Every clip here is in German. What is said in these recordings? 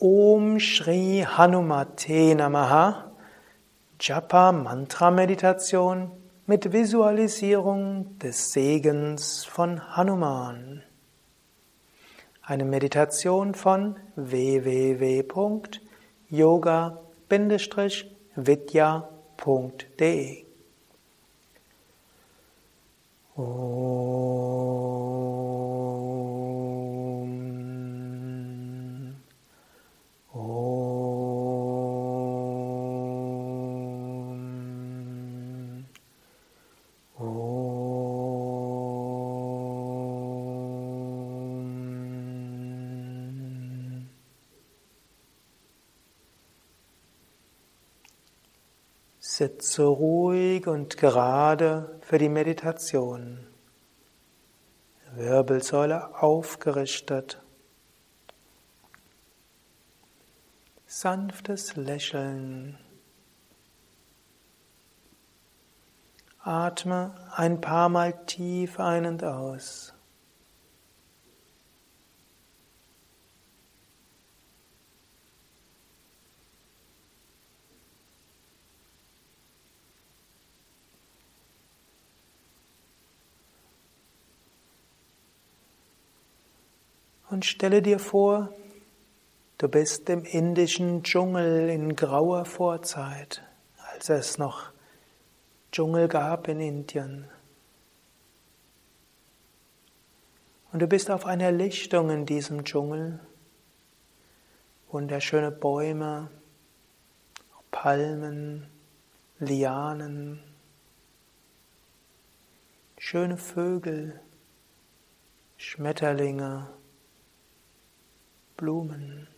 Om Shri Hanumate Namaha Japa Mantra Meditation mit Visualisierung des Segens von Hanuman. Eine Meditation von www.yoga-vidya.de Sitze ruhig und gerade für die Meditation. Wirbelsäule aufgerichtet. Sanftes Lächeln. Atme ein paar Mal tief ein und aus. Und stelle dir vor, du bist im indischen Dschungel in grauer Vorzeit, als es noch Dschungel gab in Indien. Und du bist auf einer Lichtung in diesem Dschungel. Wunderschöne Bäume, Palmen, Lianen, schöne Vögel, Schmetterlinge, Blumen.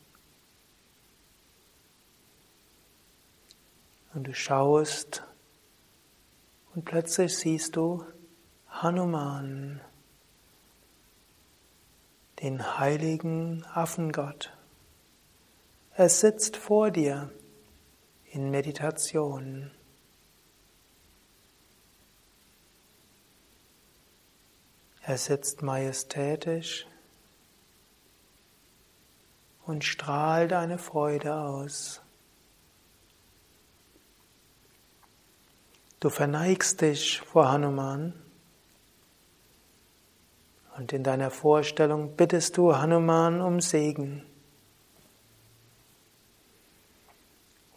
Und du schaust und plötzlich siehst du Hanuman, den heiligen Affengott. Er sitzt vor dir in Meditation. Er sitzt majestätisch und strahl deine Freude aus. Du verneigst dich vor Hanuman und in deiner Vorstellung bittest du Hanuman um Segen.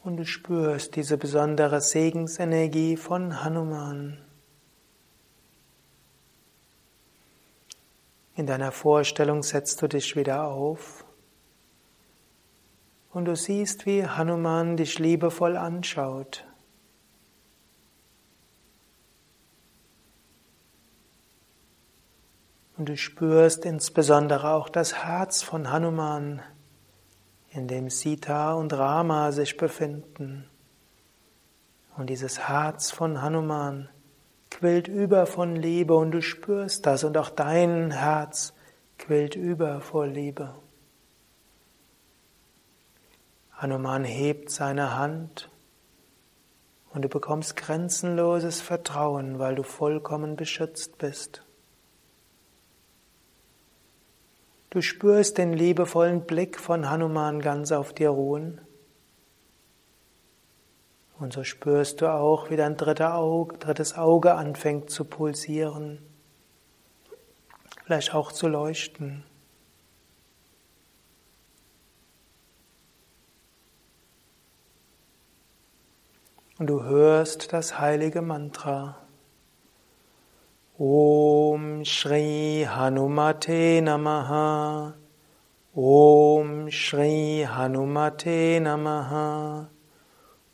Und du spürst diese besondere Segensenergie von Hanuman. In deiner Vorstellung setzt du dich wieder auf und du siehst, wie Hanuman dich liebevoll anschaut. Und du spürst insbesondere auch das Herz von Hanuman, in dem Sita und Rama sich befinden. Und dieses Herz von Hanuman quillt über von Liebe und du spürst das und auch dein Herz quillt über vor Liebe. Hanuman hebt seine Hand und du bekommst grenzenloses Vertrauen, weil du vollkommen beschützt bist. Du spürst den liebevollen Blick von Hanuman ganz auf dir ruhen. Und so spürst du auch, wie dein Auge, drittes Auge anfängt zu pulsieren, vielleicht auch zu leuchten. Und du hörst das heilige Mantra. Om Shri Hanumate Namaha. Om Shri Hanumate Namaha.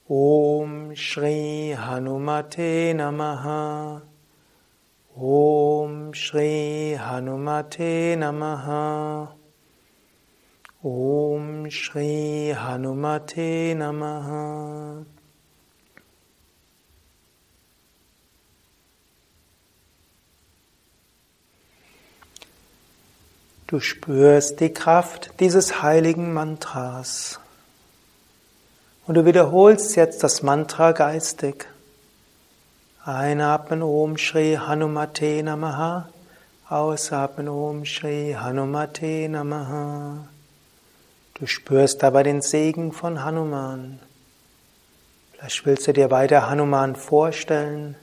Om Shri Hanumate Namaha. Om Shri Hanumate Namaha. Om Shri Hanumate Namaha. Du spürst die Kraft dieses heiligen Mantras. Und du wiederholst jetzt das Mantra geistig. Einatmen Om Shri Hanumate Namaha. Ausatmen Om Shri Hanumate Namaha. Du spürst dabei den Segen von Hanuman. Vielleicht willst du dir weiter Hanuman vorstellen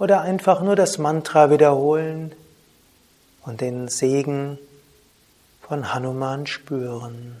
oder einfach nur das Mantra wiederholen und den Segen von Hanuman spüren.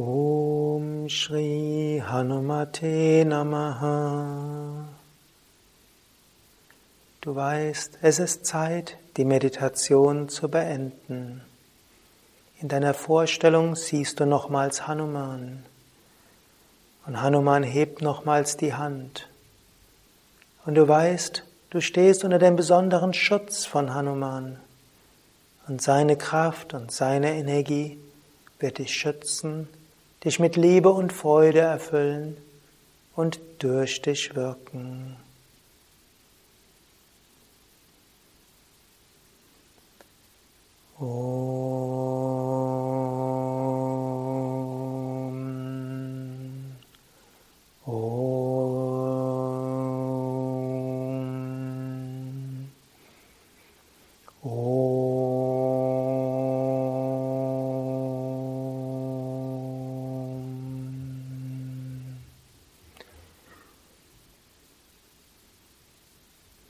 Om Shri Hanumate Namaha. Du weißt, es ist Zeit, die Meditation zu beenden. In deiner Vorstellung siehst du nochmals Hanuman. Und Hanuman hebt nochmals die Hand. Und du weißt, du stehst unter dem besonderen Schutz von Hanuman. Und seine Kraft und seine Energie wird dich schützen, dich mit Liebe und Freude erfüllen und durch dich wirken.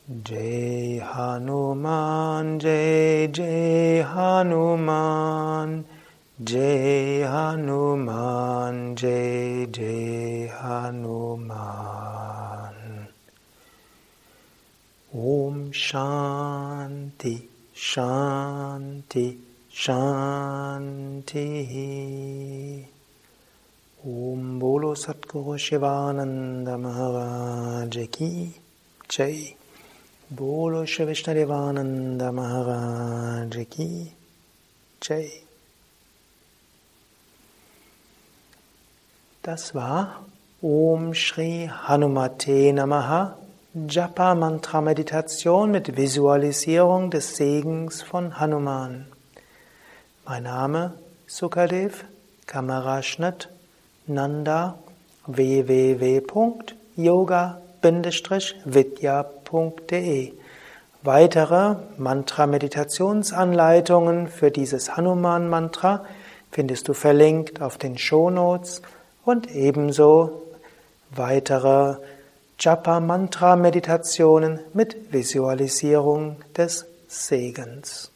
Jai Hanuman, Jai Jai Hanuman, Jai Hanuman, Jai Jai Hanuman. Om Shanti, Shanti, Shanti. Om Bolo Satguru Shivananda Maharaj Ki Jai. Bolo Shri Vishnadevananda Maharaj Ki Jai. Das war Om Shri Hanumate Namaha Japa Mantra Meditation mit Visualisierung des Segens von Hanuman. Mein Name Sukadev, Kameraschnitt Nanda www.yoga-vidya.com www.yoga-vidya.de. Weitere Mantra-Meditationsanleitungen für dieses Hanuman-Mantra findest du verlinkt auf den Shownotes und ebenso weitere Japa-Mantra-Meditationen mit Visualisierung des Segens.